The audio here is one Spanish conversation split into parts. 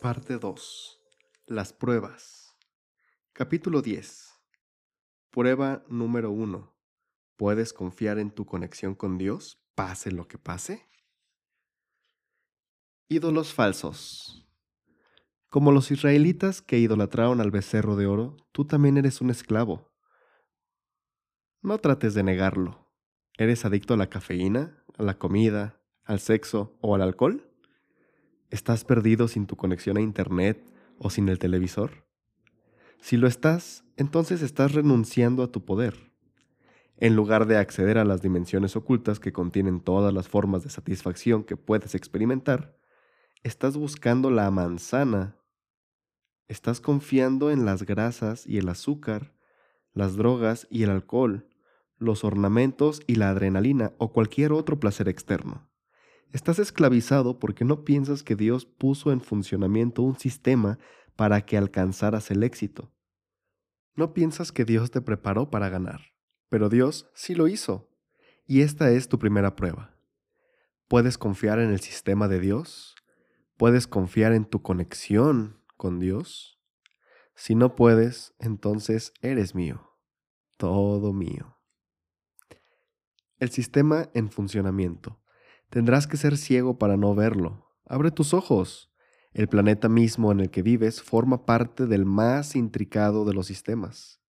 Parte 2. Las pruebas. Capítulo 10. Prueba número 1. ¿Puedes confiar en tu conexión con Dios, pase lo que pase? Ídolos falsos. Como los israelitas que idolatraron al becerro de oro, tú también eres un esclavo. No trates de negarlo. ¿Eres adicto a la cafeína, a la comida, al sexo o al alcohol? ¿Estás perdido sin tu conexión a Internet o sin el televisor? Si lo estás, entonces estás renunciando a tu poder. En lugar de acceder a las dimensiones ocultas que contienen todas las formas de satisfacción que puedes experimentar, estás buscando la manzana. Estás confiando en las grasas y el azúcar, las drogas y el alcohol, los ornamentos y la adrenalina o cualquier otro placer externo. Estás esclavizado porque no piensas que Dios puso en funcionamiento un sistema para que alcanzaras el éxito. No piensas que Dios te preparó para ganar, pero Dios sí lo hizo. Y esta es tu primera prueba. ¿Puedes confiar en el sistema de Dios? ¿Puedes confiar en tu conexión con Dios? Si no puedes, entonces eres mío, todo mío. El sistema en funcionamiento. Tendrás que ser ciego para no verlo. Abre tus ojos. El planeta mismo en el que vives forma parte del más intricado de los sistemas.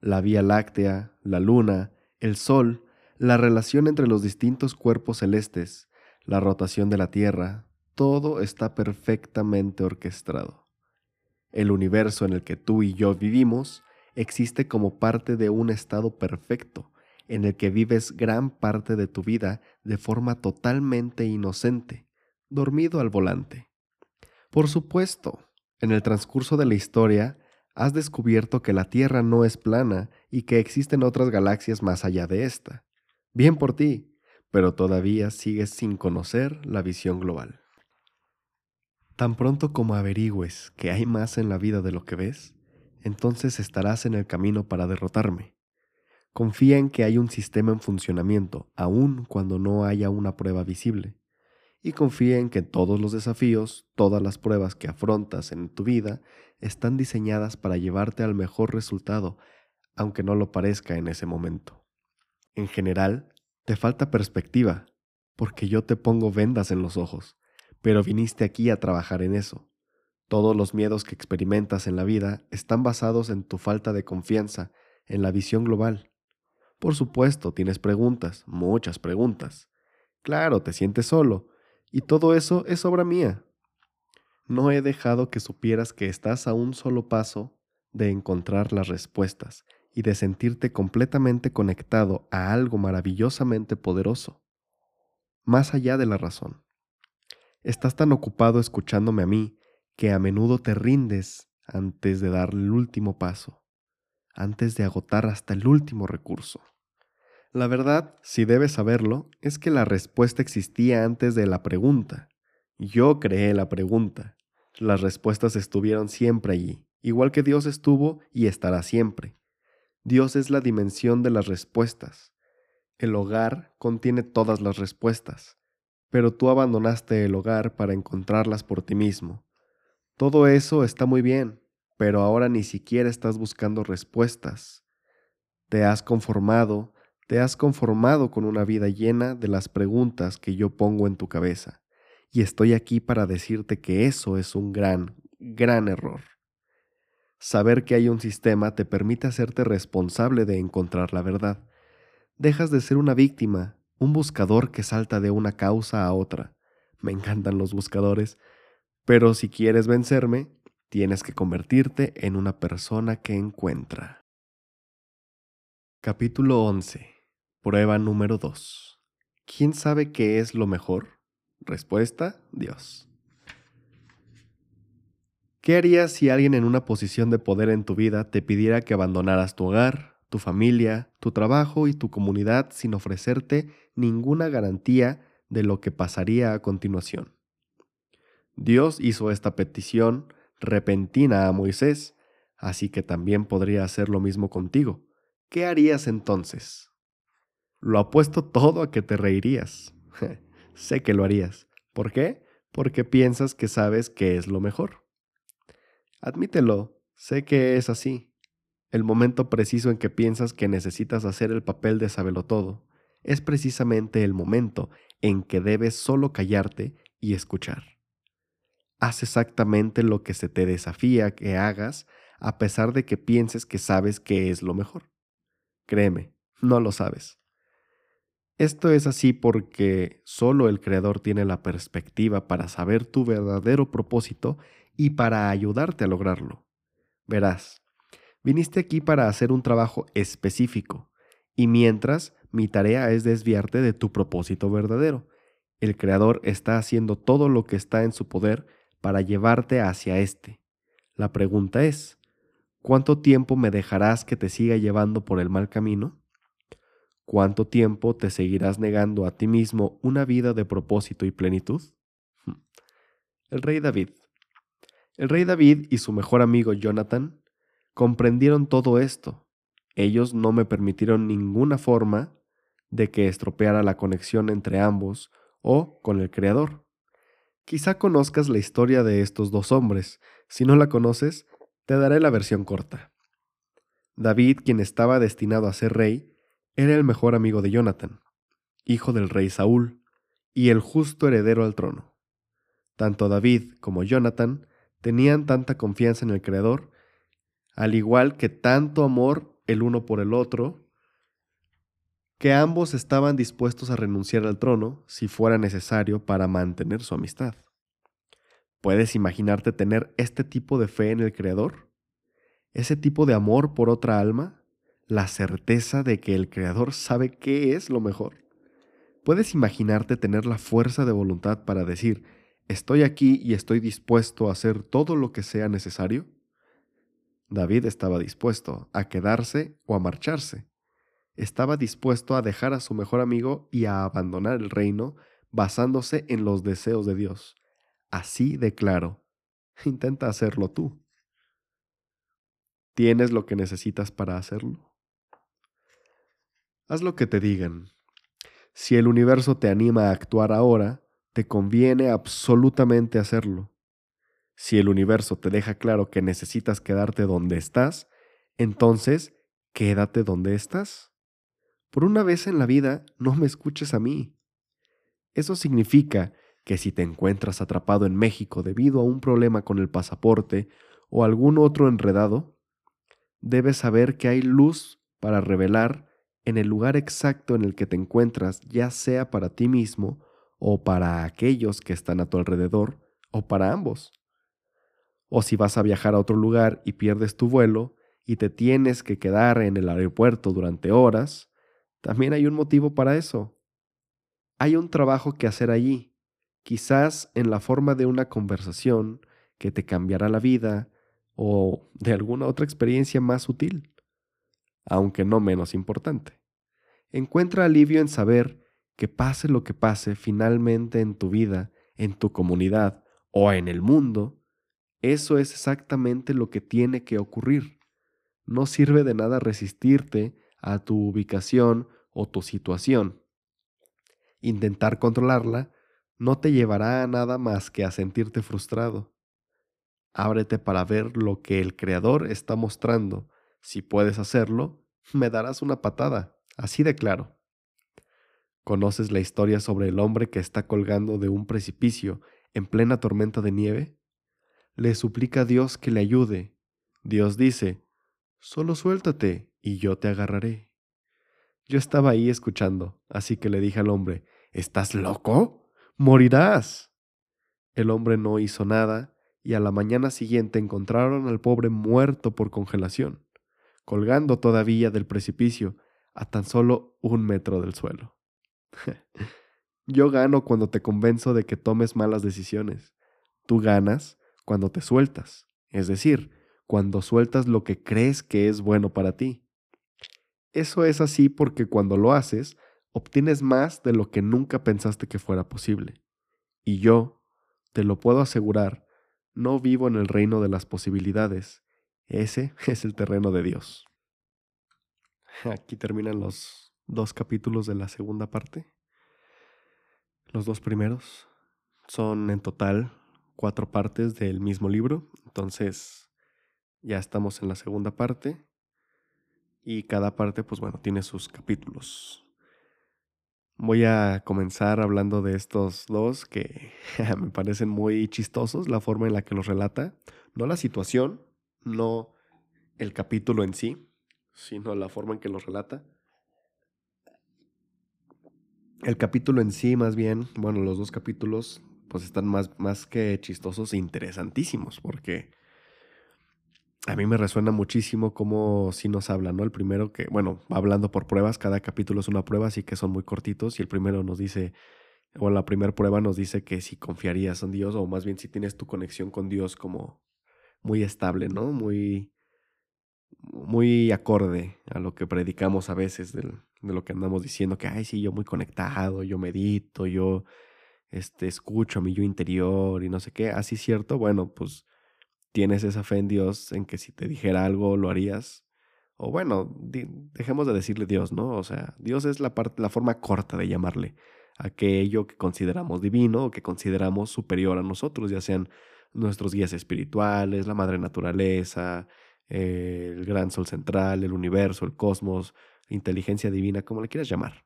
La Vía Láctea, la Luna, el Sol, la relación entre los distintos cuerpos celestes, la rotación de la Tierra, todo está perfectamente orquestado. El universo en el que tú y yo vivimos existe como parte de un estado perfecto, en el que vives gran parte de tu vida de forma totalmente inocente, dormido al volante. Por supuesto, en el transcurso de la historia, has descubierto que la Tierra no es plana y que existen otras galaxias más allá de esta. Bien por ti, pero todavía sigues sin conocer la visión global. Tan pronto como averigües que hay más en la vida de lo que ves, entonces estarás en el camino para derrotarme. Confía en que hay un sistema en funcionamiento, aun cuando no haya una prueba visible. Y confía en que todos los desafíos, todas las pruebas que afrontas en tu vida, están diseñadas para llevarte al mejor resultado, aunque no lo parezca en ese momento. En general, te falta perspectiva, porque yo te pongo vendas en los ojos, pero viniste aquí a trabajar en eso. Todos los miedos que experimentas en la vida están basados en tu falta de confianza en la visión global. Por supuesto, tienes preguntas, muchas preguntas. Claro, te sientes solo, y todo eso es obra mía. No he dejado que supieras que estás a un solo paso de encontrar las respuestas y de sentirte completamente conectado a algo maravillosamente poderoso, más allá de la razón. Estás tan ocupado escuchándome a mí que a menudo te rindes antes de dar el último paso antes de agotar hasta el último recurso. La verdad, si debes saberlo, es que la respuesta existía antes de la pregunta. Yo creé la pregunta. Las respuestas estuvieron siempre allí, igual que Dios estuvo y estará siempre. Dios es la dimensión de las respuestas. El hogar contiene todas las respuestas, pero tú abandonaste el hogar para encontrarlas por ti mismo. Todo eso está muy bien, pero ahora ni siquiera estás buscando respuestas. Te has conformado, te has conformado con una vida llena de las preguntas que yo pongo en tu cabeza, y estoy aquí para decirte que eso es un gran, gran error. Saber que hay un sistema te permite hacerte responsable de encontrar la verdad. Dejas de ser una víctima, un buscador que salta de una causa a otra. Me encantan los buscadores, pero si quieres vencerme, Tienes que convertirte en una persona que encuentra. Capítulo 11. Prueba número 2. ¿Quién sabe qué es lo mejor? Respuesta, Dios. ¿Qué harías si alguien en una posición de poder en tu vida te pidiera que abandonaras tu hogar, tu familia, tu trabajo y tu comunidad sin ofrecerte ninguna garantía de lo que pasaría a continuación? Dios hizo esta petición repentina a Moisés, así que también podría hacer lo mismo contigo. ¿Qué harías entonces? Lo apuesto todo a que te reirías. sé que lo harías. ¿Por qué? porque piensas que sabes qué es lo mejor. Admítelo, sé que es así. El momento preciso en que piensas que necesitas hacer el papel de todo es precisamente el momento en que debes solo callarte y escuchar. Haz exactamente lo que se te desafía que hagas a pesar de que pienses que sabes que es lo mejor. Créeme, no lo sabes. Esto es así porque solo el Creador tiene la perspectiva para saber tu verdadero propósito y para ayudarte a lograrlo. Verás, viniste aquí para hacer un trabajo específico, y mientras mi tarea es desviarte de tu propósito verdadero, el Creador está haciendo todo lo que está en su poder para llevarte hacia éste. La pregunta es, ¿cuánto tiempo me dejarás que te siga llevando por el mal camino? ¿Cuánto tiempo te seguirás negando a ti mismo una vida de propósito y plenitud? El rey David. El rey David y su mejor amigo Jonathan comprendieron todo esto. Ellos no me permitieron ninguna forma de que estropeara la conexión entre ambos o con el Creador. Quizá conozcas la historia de estos dos hombres. Si no la conoces, te daré la versión corta. David, quien estaba destinado a ser rey, era el mejor amigo de Jonathan, hijo del rey Saúl, y el justo heredero al trono. Tanto David como Jonathan tenían tanta confianza en el Creador, al igual que tanto amor el uno por el otro, que ambos estaban dispuestos a renunciar al trono si fuera necesario para mantener su amistad. ¿Puedes imaginarte tener este tipo de fe en el Creador? ¿Ese tipo de amor por otra alma? ¿La certeza de que el Creador sabe qué es lo mejor? ¿Puedes imaginarte tener la fuerza de voluntad para decir, estoy aquí y estoy dispuesto a hacer todo lo que sea necesario? David estaba dispuesto a quedarse o a marcharse estaba dispuesto a dejar a su mejor amigo y a abandonar el reino basándose en los deseos de Dios. Así de claro. Intenta hacerlo tú. ¿Tienes lo que necesitas para hacerlo? Haz lo que te digan. Si el universo te anima a actuar ahora, te conviene absolutamente hacerlo. Si el universo te deja claro que necesitas quedarte donde estás, entonces quédate donde estás. Por una vez en la vida, no me escuches a mí. Eso significa que si te encuentras atrapado en México debido a un problema con el pasaporte o algún otro enredado, debes saber que hay luz para revelar en el lugar exacto en el que te encuentras, ya sea para ti mismo o para aquellos que están a tu alrededor, o para ambos. O si vas a viajar a otro lugar y pierdes tu vuelo y te tienes que quedar en el aeropuerto durante horas, también hay un motivo para eso. Hay un trabajo que hacer allí, quizás en la forma de una conversación que te cambiará la vida o de alguna otra experiencia más útil, aunque no menos importante. Encuentra alivio en saber que pase lo que pase finalmente en tu vida, en tu comunidad o en el mundo, eso es exactamente lo que tiene que ocurrir. No sirve de nada resistirte a tu ubicación o tu situación. Intentar controlarla no te llevará a nada más que a sentirte frustrado. Ábrete para ver lo que el Creador está mostrando. Si puedes hacerlo, me darás una patada, así de claro. ¿Conoces la historia sobre el hombre que está colgando de un precipicio en plena tormenta de nieve? Le suplica a Dios que le ayude. Dios dice, Solo suéltate y yo te agarraré. Yo estaba ahí escuchando, así que le dije al hombre, ¿Estás loco? Morirás. El hombre no hizo nada y a la mañana siguiente encontraron al pobre muerto por congelación, colgando todavía del precipicio a tan solo un metro del suelo. Yo gano cuando te convenzo de que tomes malas decisiones. Tú ganas cuando te sueltas, es decir, cuando sueltas lo que crees que es bueno para ti. Eso es así porque cuando lo haces, obtienes más de lo que nunca pensaste que fuera posible. Y yo, te lo puedo asegurar, no vivo en el reino de las posibilidades. Ese es el terreno de Dios. Aquí terminan los dos capítulos de la segunda parte. Los dos primeros. Son en total cuatro partes del mismo libro, entonces ya estamos en la segunda parte y cada parte, pues bueno, tiene sus capítulos. Voy a comenzar hablando de estos dos que me parecen muy chistosos, la forma en la que los relata, no la situación, no el capítulo en sí, sino la forma en que los relata. El capítulo en sí, más bien, bueno, los dos capítulos, pues están más, más que chistosos e interesantísimos, porque a mí me resuena muchísimo cómo sí nos habla, ¿no? El primero que, bueno, va hablando por pruebas, cada capítulo es una prueba, así que son muy cortitos, y el primero nos dice, o la primera prueba nos dice que si confiarías en Dios, o más bien si tienes tu conexión con Dios como muy estable, ¿no? Muy, muy acorde a lo que predicamos a veces de lo que andamos diciendo, que, ay, sí, yo muy conectado, yo medito, yo este, escucho a mi yo interior y no sé qué, así cierto, bueno, pues tienes esa fe en Dios en que si te dijera algo lo harías. O bueno, dejemos de decirle Dios, ¿no? O sea, Dios es la, parte, la forma corta de llamarle aquello que consideramos divino o que consideramos superior a nosotros, ya sean nuestros guías espirituales, la madre naturaleza, el gran sol central, el universo, el cosmos, inteligencia divina, como le quieras llamar.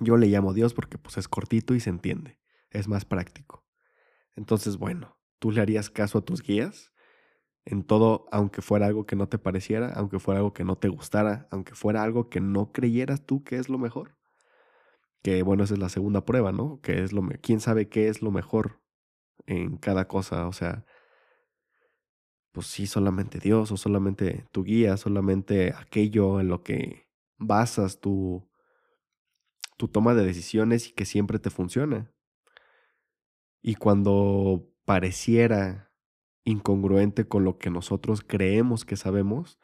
Yo le llamo Dios porque pues es cortito y se entiende, es más práctico. Entonces, bueno, ¿tú le harías caso a tus guías? En todo, aunque fuera algo que no te pareciera, aunque fuera algo que no te gustara, aunque fuera algo que no creyeras tú que es lo mejor. Que bueno, esa es la segunda prueba, ¿no? Que es lo quién sabe qué es lo mejor en cada cosa, o sea, pues sí, solamente Dios o solamente tu guía, solamente aquello en lo que basas tu, tu toma de decisiones y que siempre te funciona. Y cuando pareciera incongruente con lo que nosotros creemos que sabemos,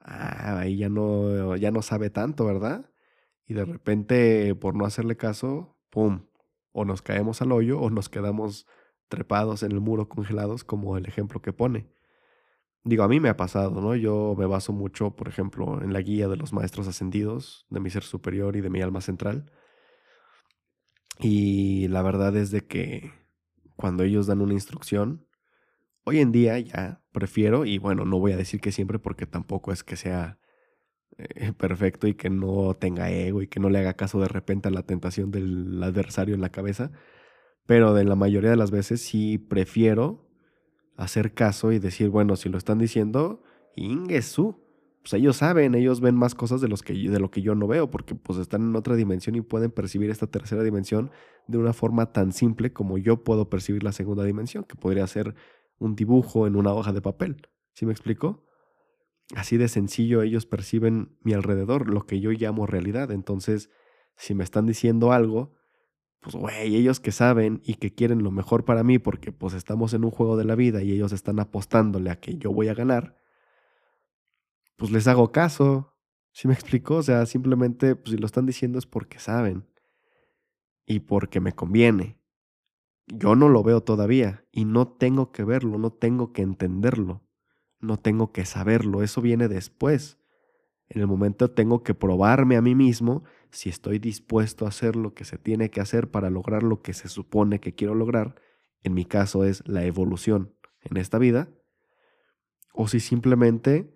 ah, ahí ya no, ya no sabe tanto, ¿verdad? Y de repente, por no hacerle caso, ¡pum! O nos caemos al hoyo o nos quedamos trepados en el muro congelados, como el ejemplo que pone. Digo, a mí me ha pasado, ¿no? Yo me baso mucho, por ejemplo, en la guía de los maestros ascendidos, de mi ser superior y de mi alma central. Y la verdad es de que cuando ellos dan una instrucción, hoy en día ya prefiero, y bueno, no voy a decir que siempre porque tampoco es que sea eh, perfecto y que no tenga ego y que no le haga caso de repente a la tentación del adversario en la cabeza, pero de la mayoría de las veces sí prefiero hacer caso y decir, bueno, si lo están diciendo, Ingesu. Pues ellos saben, ellos ven más cosas de, los que, de lo que yo no veo, porque pues están en otra dimensión y pueden percibir esta tercera dimensión de una forma tan simple como yo puedo percibir la segunda dimensión, que podría ser un dibujo en una hoja de papel. ¿Sí me explico? Así de sencillo ellos perciben mi alrededor, lo que yo llamo realidad. Entonces, si me están diciendo algo, pues güey, ellos que saben y que quieren lo mejor para mí porque pues estamos en un juego de la vida y ellos están apostándole a que yo voy a ganar, pues les hago caso. ¿Sí me explico? O sea, simplemente pues, si lo están diciendo es porque saben y porque me conviene. Yo no lo veo todavía y no tengo que verlo, no tengo que entenderlo, no tengo que saberlo, eso viene después. En el momento tengo que probarme a mí mismo si estoy dispuesto a hacer lo que se tiene que hacer para lograr lo que se supone que quiero lograr, en mi caso es la evolución en esta vida, o si simplemente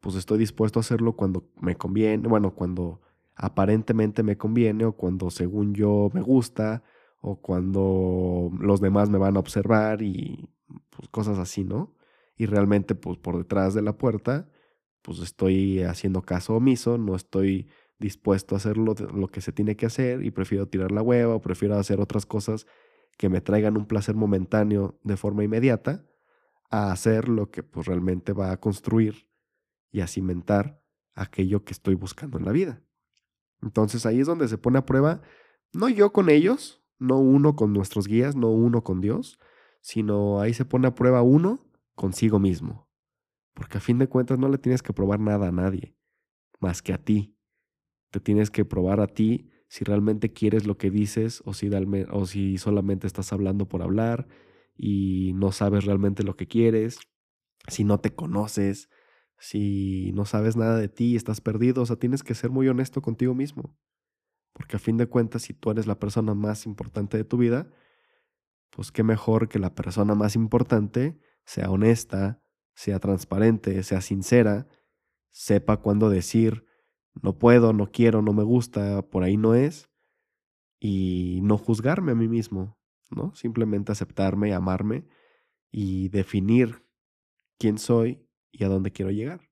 pues estoy dispuesto a hacerlo cuando me conviene, bueno, cuando aparentemente me conviene o cuando según yo me gusta o cuando los demás me van a observar y pues, cosas así, ¿no? Y realmente pues por detrás de la puerta pues estoy haciendo caso omiso, no estoy dispuesto a hacer lo, que se tiene que hacer y prefiero tirar la hueva o prefiero hacer otras cosas que me traigan un placer momentáneo de forma inmediata a hacer lo que pues realmente va a construir y a cimentar aquello que estoy buscando en la vida. Entonces ahí es donde se pone a prueba, no yo con ellos, no uno con nuestros guías, no uno con Dios, sino ahí se pone a prueba uno consigo mismo. Porque a fin de cuentas no le tienes que probar nada a nadie, más que a ti. Te tienes que probar a ti si realmente quieres lo que dices o si, o si solamente estás hablando por hablar y no sabes realmente lo que quieres, si no te conoces, si no sabes nada de ti estás perdido. O sea, tienes que ser muy honesto contigo mismo. Porque a fin de cuentas, si tú eres la persona más importante de tu vida, pues qué mejor que la persona más importante sea honesta, sea transparente, sea sincera, sepa cuándo decir no puedo, no quiero, no me gusta, por ahí no es, y no juzgarme a mí mismo, ¿no? Simplemente aceptarme, amarme y definir quién soy y a dónde quiero llegar.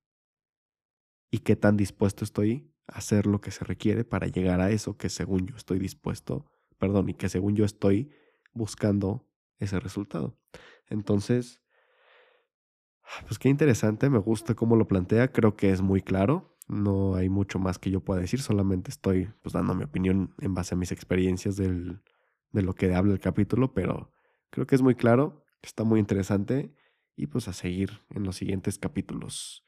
Y qué tan dispuesto estoy a hacer lo que se requiere para llegar a eso que según yo estoy dispuesto, perdón, y que según yo estoy buscando ese resultado. Entonces, pues qué interesante, me gusta cómo lo plantea, creo que es muy claro, no hay mucho más que yo pueda decir, solamente estoy pues dando mi opinión en base a mis experiencias del, de lo que habla el capítulo, pero creo que es muy claro, está muy interesante y pues a seguir en los siguientes capítulos.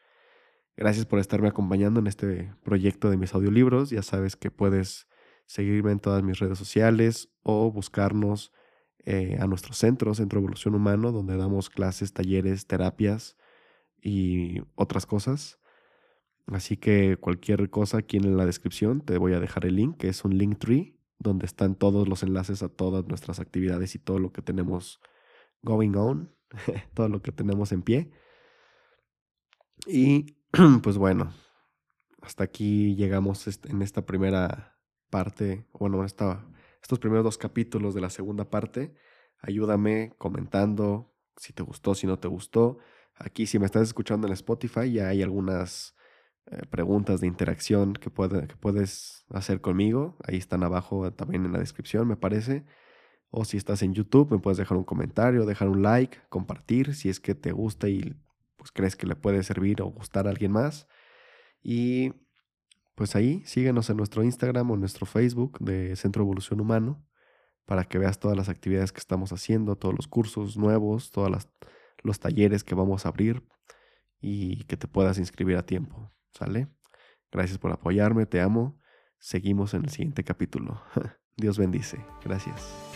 Gracias por estarme acompañando en este proyecto de mis audiolibros, ya sabes que puedes seguirme en todas mis redes sociales o buscarnos eh, a nuestro centro, Centro Evolución Humano, donde damos clases, talleres, terapias y otras cosas. Así que cualquier cosa aquí en la descripción te voy a dejar el link, que es un link tree, donde están todos los enlaces a todas nuestras actividades y todo lo que tenemos going on, todo lo que tenemos en pie. Y pues bueno, hasta aquí llegamos en esta primera parte, bueno, esta estos primeros dos capítulos de la segunda parte. Ayúdame comentando si te gustó, si no te gustó. Aquí, si me estás escuchando en Spotify, ya hay algunas eh, preguntas de interacción que, que puedes hacer conmigo. Ahí están abajo también en la descripción, me parece. O si estás en YouTube, me puedes dejar un comentario, dejar un like, compartir si es que te gusta y pues crees que le puede servir o gustar a alguien más. Y pues ahí síguenos en nuestro Instagram o en nuestro Facebook de Centro Evolución Humano para que veas todas las actividades que estamos haciendo, todos los cursos nuevos, todos los talleres que vamos a abrir y que te puedas inscribir a tiempo. ¿Sale? Gracias por apoyarme, te amo. Seguimos en el siguiente capítulo. Dios bendice. Gracias.